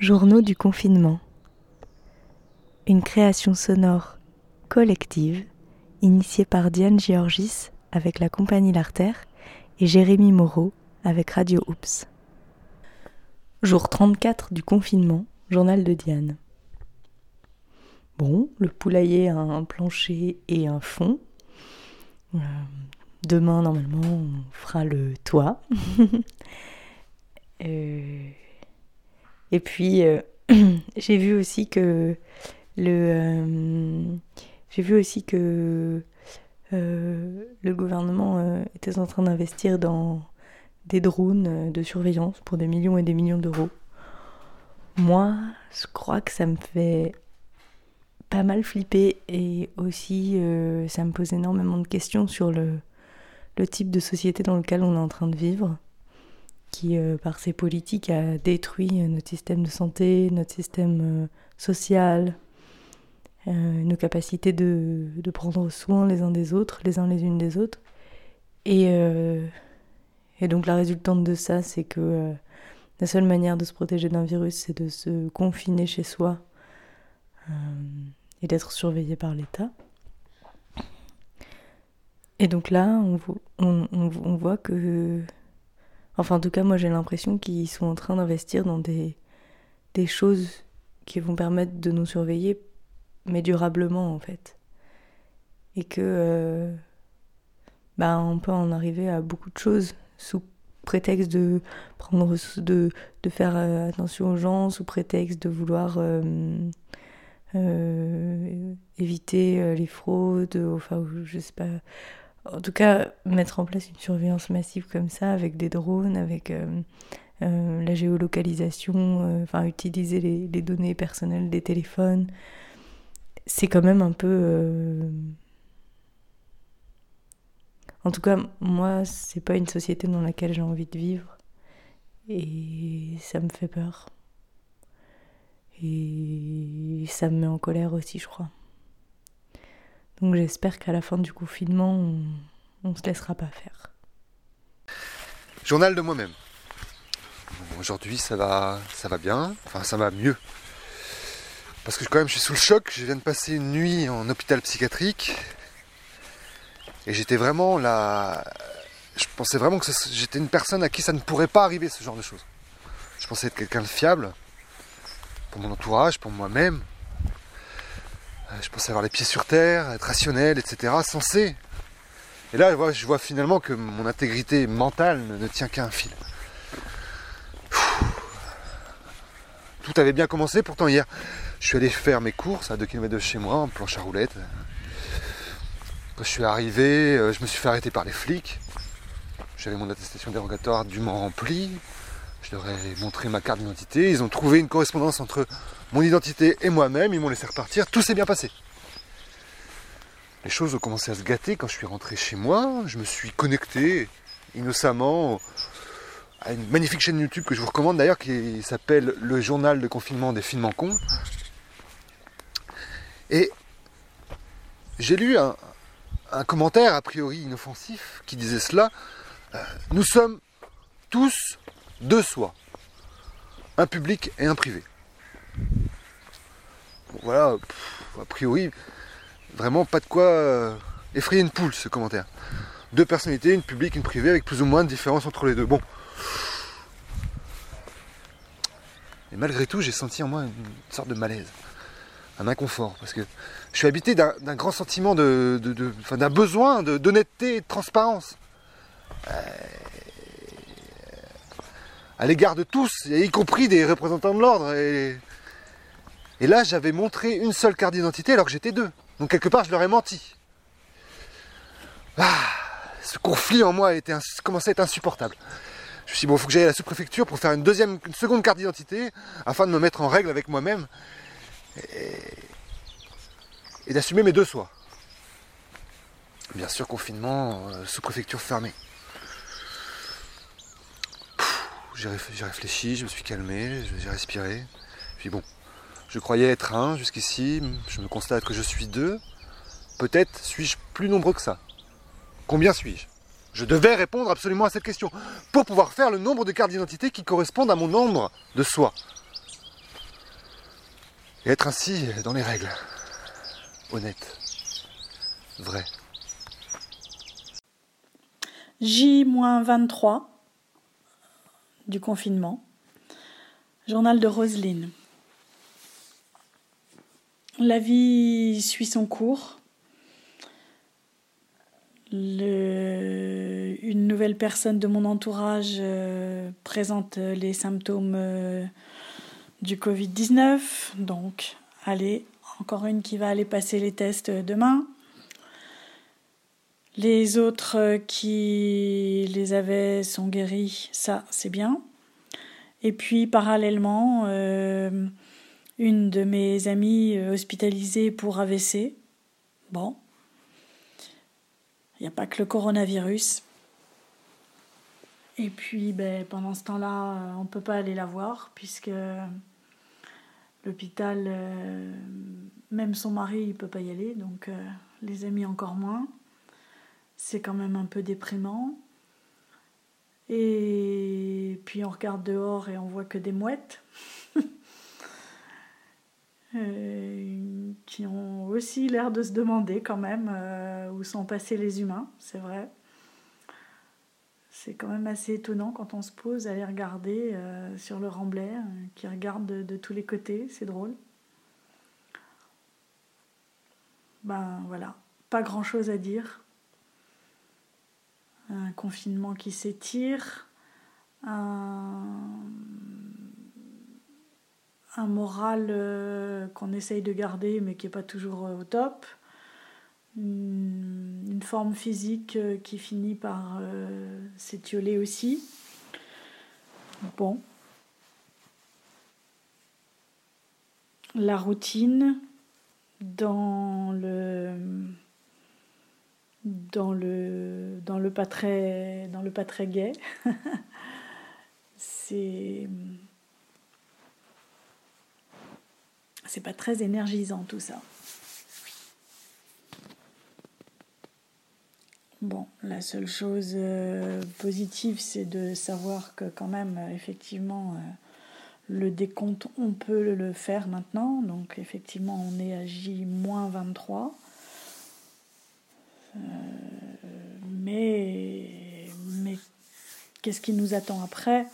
Journaux du confinement. Une création sonore collective initiée par Diane Georgis avec la compagnie L'Artère et Jérémy Moreau avec Radio Oops. Jour 34 du confinement, journal de Diane. Bon, le poulailler a un plancher et un fond. Euh, demain, normalement, on fera le toit. euh, et puis, euh, j'ai vu aussi que le. Euh, j'ai vu aussi que euh, le gouvernement était en train d'investir dans des drones de surveillance pour des millions et des millions d'euros. Moi, je crois que ça me fait pas mal flipper et aussi ça me pose énormément de questions sur le, le type de société dans lequel on est en train de vivre qui, euh, par ses politiques, a détruit euh, notre système de santé, notre système euh, social, nos capacités de, de, prendre soin les uns des autres, les uns les unes des autres. Et, et donc la résultante de ça, c'est que la seule manière de se protéger d'un virus, c'est de se confiner chez soi et d'être surveillé par l'État. Et donc là, on, voit que Enfin, en tout cas, moi j'ai l'impression qu'ils sont en train d'investir dans des, des choses qui vont permettre de nous surveiller, mais durablement en fait. Et que euh, bah, on peut en arriver à beaucoup de choses sous prétexte de prendre de, de faire euh, attention aux gens, sous prétexte de vouloir euh, éviter les fraudes, enfin je sais pas en tout cas, mettre en place une surveillance massive comme ça, avec des drones, avec euh, euh, la géolocalisation, euh, enfin utiliser les, les, données personnelles des téléphones, c'est quand même un peu. En tout cas, moi, c'est pas une société dans laquelle j'ai envie de vivre. Et ça me fait peur. Et ça me met en colère aussi, je crois. Donc j'espère qu'à la fin du confinement, on, ne se laissera pas faire. Journal de moi-même. Aujourd'hui ça va, ça va bien, enfin ça va mieux. Parce que quand même je suis sous le choc, je viens de passer une nuit en hôpital psychiatrique. Et j'étais vraiment là. Je pensais vraiment que j'étais une personne à qui ça ne pourrait pas arriver ce genre de choses. Je pensais être quelqu'un de fiable, pour mon entourage, pour moi-même, je pensais avoir les pieds sur terre, être rationnel, etc. Censé. Et là, je vois, finalement que mon intégrité mentale ne, tient qu'à un fil. Tout avait bien commencé, pourtant hier, je suis allé faire mes courses à 2 km de chez moi, en planche à roulettes. Quand je suis arrivé, euh, je me suis fait arrêter par les flics. J'avais mon attestation dérogatoire dûment remplie. Je leur ai montré ma carte d'identité. Ils ont trouvé une correspondance entre mon identité et moi-même. Ils m'ont laissé repartir. Tout s'est bien passé. Les choses ont commencé à se gâter quand je suis rentré chez moi. Je me suis connecté innocemment à une magnifique chaîne YouTube que je vous recommande d'ailleurs qui s'appelle Le journal de confinement des films en con. Et j'ai lu un, commentaire a priori inoffensif qui disait cela. Euh, nous sommes tous deux soi. Un public et un privé. voilà, a priori, vraiment pas de quoi euh, effrayer une poule ce commentaire. Deux personnalités, une publique, une privée, avec plus ou moins de différence entre les deux. Bon. Et malgré tout, j'ai senti en moi une sorte de malaise, un inconfort, parce que je suis habité d'un grand sentiment de, d'un besoin d'honnêteté et de transparence. Euh, à l'égard de tous, y compris des représentants de l'ordre. Et, là, j'avais montré une seule carte d'identité alors que j'étais deux. Donc quelque part, je leur ai menti. Ah, ce conflit en moi commençait à être insupportable. Je me suis dit, bon, il faut que j'aille à la sous-préfecture pour faire une deuxième, seconde carte d'identité afin de me mettre en règle avec moi-même et, et d'assumer mes deux soins. Bien sûr, confinement, euh, sous-préfecture fermée. J'ai réfléchi, je me suis calmé, j'ai respiré. Puis bon, je croyais être un jusqu'ici, je me constate que je suis deux. Peut-être suis-je plus nombreux que ça. Combien suis-je? Je devais répondre absolument à cette question pour pouvoir faire le nombre de cartes d'identité qui correspondent à mon nombre de soi. Et être ainsi dans les règles. Honnête. Vrai. J-23 du confinement. Journal de Roselyne. La vie suit son cours. une nouvelle personne de mon entourage euh, présente les symptômes euh, du Covid-19. Donc, allez, encore une qui va aller passer les tests demain. Les autres euh, qui les avaient sont guéris, ça c'est bien. Et puis parallèlement, euh, une de mes amies euh, hospitalisée pour AVC. Bon, il n'y a pas que le coronavirus. Et puis ben, pendant ce temps-là, on ne peut pas aller la voir puisque l'hôpital, même son mari, il ne peut pas y aller, donc les amis encore moins. C'est quand même un peu déprimant. Et puis on regarde dehors et on voit que des mouettes euh, qui ont aussi l'air de se demander quand même euh, où sont passés les humains, c'est vrai. C'est quand même assez étonnant quand on se pose à les regarder euh, sur le remblai, qui regardent de, tous les côtés, c'est drôle. Ben voilà, pas grand chose à dire un confinement qui s'étire, un, moral euh, qu'on essaye de garder mais qui n'est pas toujours euh, au top, une, forme physique euh, qui finit par s'étioler aussi. Bon. La routine dans le dans le, dans le pas très, dans le pas très gai. c'est c'est pas très énergisant tout ça. Bon, la seule chose euh, positive, c'est de savoir que quand même, euh, effectivement, euh, le décompte, on peut le faire maintenant. Donc, effectivement, on est à J-23. Euh, mais, mais qu'est-ce qui nous attend après?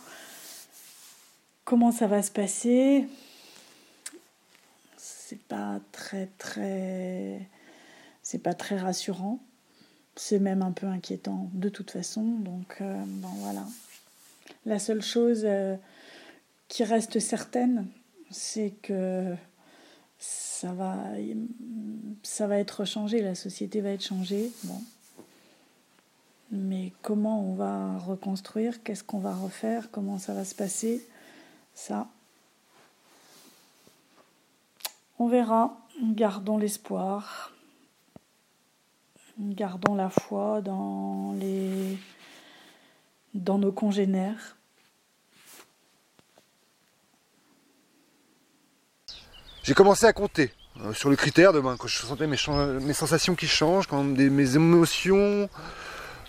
Comment ça va se passer? C'est pas très très c'est pas très rassurant. C'est même un peu inquiétant de toute façon. Donc euh, bon voilà. La seule chose euh, qui reste certaine, c'est que ça va, ça va être changé, la société va être changée. Bon. Mais comment on va reconstruire, qu'est-ce qu'on va refaire, comment ça va se passer, ça, on verra. Gardons l'espoir, gardons la foi dans les, dans nos congénères. J'ai commencé à compter euh, sur le critère de quand je sentais mes, sensations qui changent, quand mes émotions,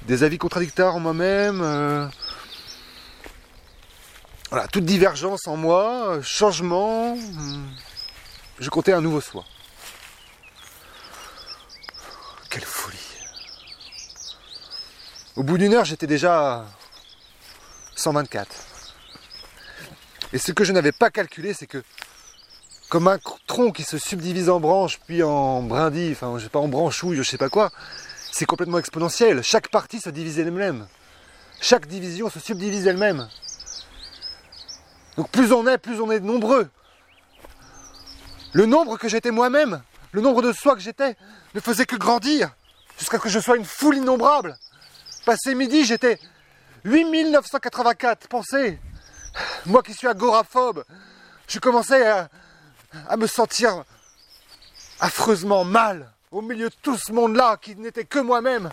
des avis contradictoires en moi-même. Euh, voilà, toute divergence en moi, euh, changement. je comptais un nouveau soi. Quelle folie. Au bout d'une heure, j'étais déjà 124. Et ce que je n'avais pas calculé, c'est que comme un tronc qui se subdivise en branches, puis en brindilles, enfin je sais pas, en branchouille, je sais pas quoi, c'est complètement exponentiel. Chaque partie se divise elle-même. Chaque division se subdivise elle-même. Donc plus on est, plus on est nombreux. Le nombre que j'étais moi-même, le nombre de soi que j'étais, ne faisait que grandir, jusqu'à ce que je sois une foule innombrable. Passé midi, j'étais 8984, pensez Moi qui suis agoraphobe, je commençais à, à me sentir affreusement mal au milieu de tout ce monde-là qui n'était que moi-même.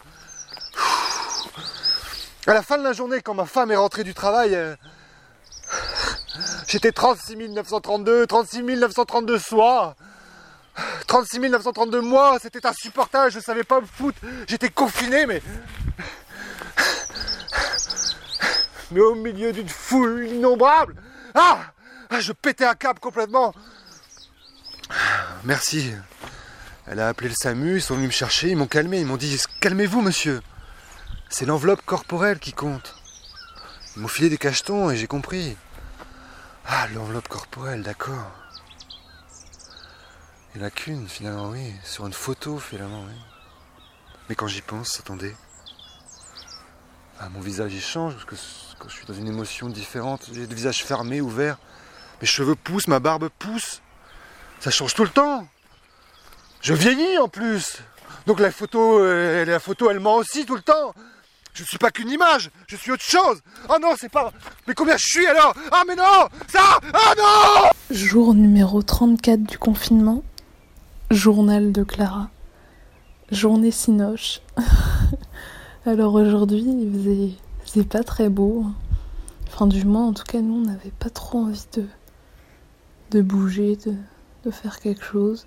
À la fin de la journée, quand ma femme est rentrée du travail, euh, j'étais 36 932, 36 932 soirs. 36 932 mois, c'était insupportable, je ne savais pas me foutre, j'étais confiné, mais. Mais au milieu d'une foule innombrable, ah, ah Je pétais un câble complètement. Merci. Elle a appelé le SAMU, ils sont venus me chercher, ils m'ont calmé, ils m'ont dit Calmez-vous, monsieur. C'est l'enveloppe corporelle qui compte. Ils m'ont filé des cachetons et j'ai compris. Ah, l'enveloppe corporelle, d'accord. Il n'y en a qu'une, finalement, oui. Sur une photo, finalement, oui. Mais quand j'y pense, attendez. Ah, mon visage, il change, parce que je suis dans une émotion différente, j'ai le visage fermé, ouvert. Mes cheveux poussent, ma barbe pousse. Ça change tout le temps. Je vieillis en plus. Donc la photo, euh, la photo, elle ment aussi tout le temps. Je ne suis pas qu'une image, je suis autre chose. Oh non, c'est pas. Mais combien je suis alors? Ah mais non Ça Ah non Jour numéro 34 du confinement. Journal de Clara. Journée sinoche. alors aujourd'hui, il faisait, pas très beau. Enfin, du moins, en tout cas, nous, on n'avait pas trop envie de, de bouger, de, de faire quelque chose.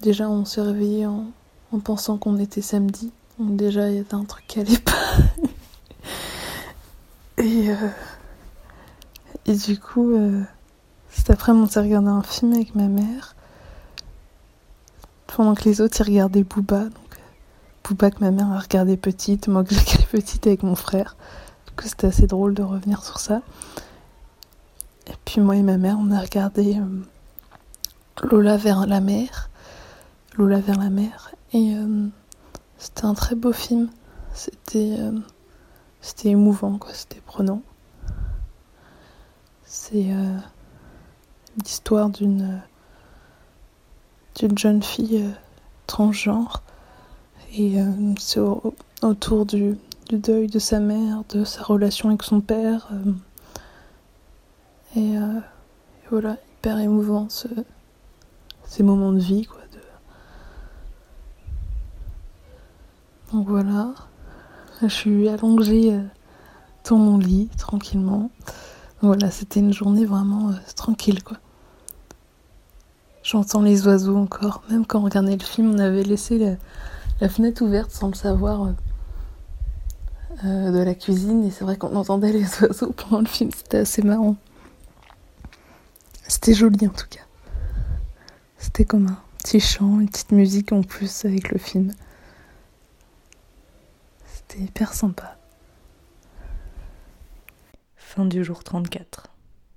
Déjà, on s'est réveillé en, en pensant qu'on était samedi. Donc déjà, il y avait un truc qui allait pas. et, euh, et du coup, euh, cet après-midi, on s'est regardé un film avec ma mère. Pendant que les autres, ils regardaient Booba. Donc, Booba que ma mère a regardé petite, moi que j'ai regardé petite avec mon frère. Du coup, c'était assez drôle de revenir sur ça. Et puis moi et ma mère, on a regardé euh, Lola vers la mer. Lola vers la mer. Et euh, c'était un très beau film. C'était euh, émouvant, quoi. C'était prenant. C'est euh, l'histoire d'une jeune fille transgenre. Et c'est au- autour du, deuil de sa mère, de sa relation avec son père. et, et voilà, hyper émouvant ce, ces moments de vie, quoi. de- Donc voilà, Là, je suis allongée euh, dans mon lit, tranquillement. Voilà, c'était une journée vraiment euh, tranquille, quoi. J'entends les oiseaux encore. Même quand on regardait le film, on avait laissé la, fenêtre ouverte sans le savoir euh, de la cuisine. Et c'est vrai qu'on entendait les oiseaux pendant le film. C'était assez marrant. C'était joli en tout cas. C'était comme un petit chant, une petite musique en plus avec le film. C'était hyper sympa. Fin du jour 34.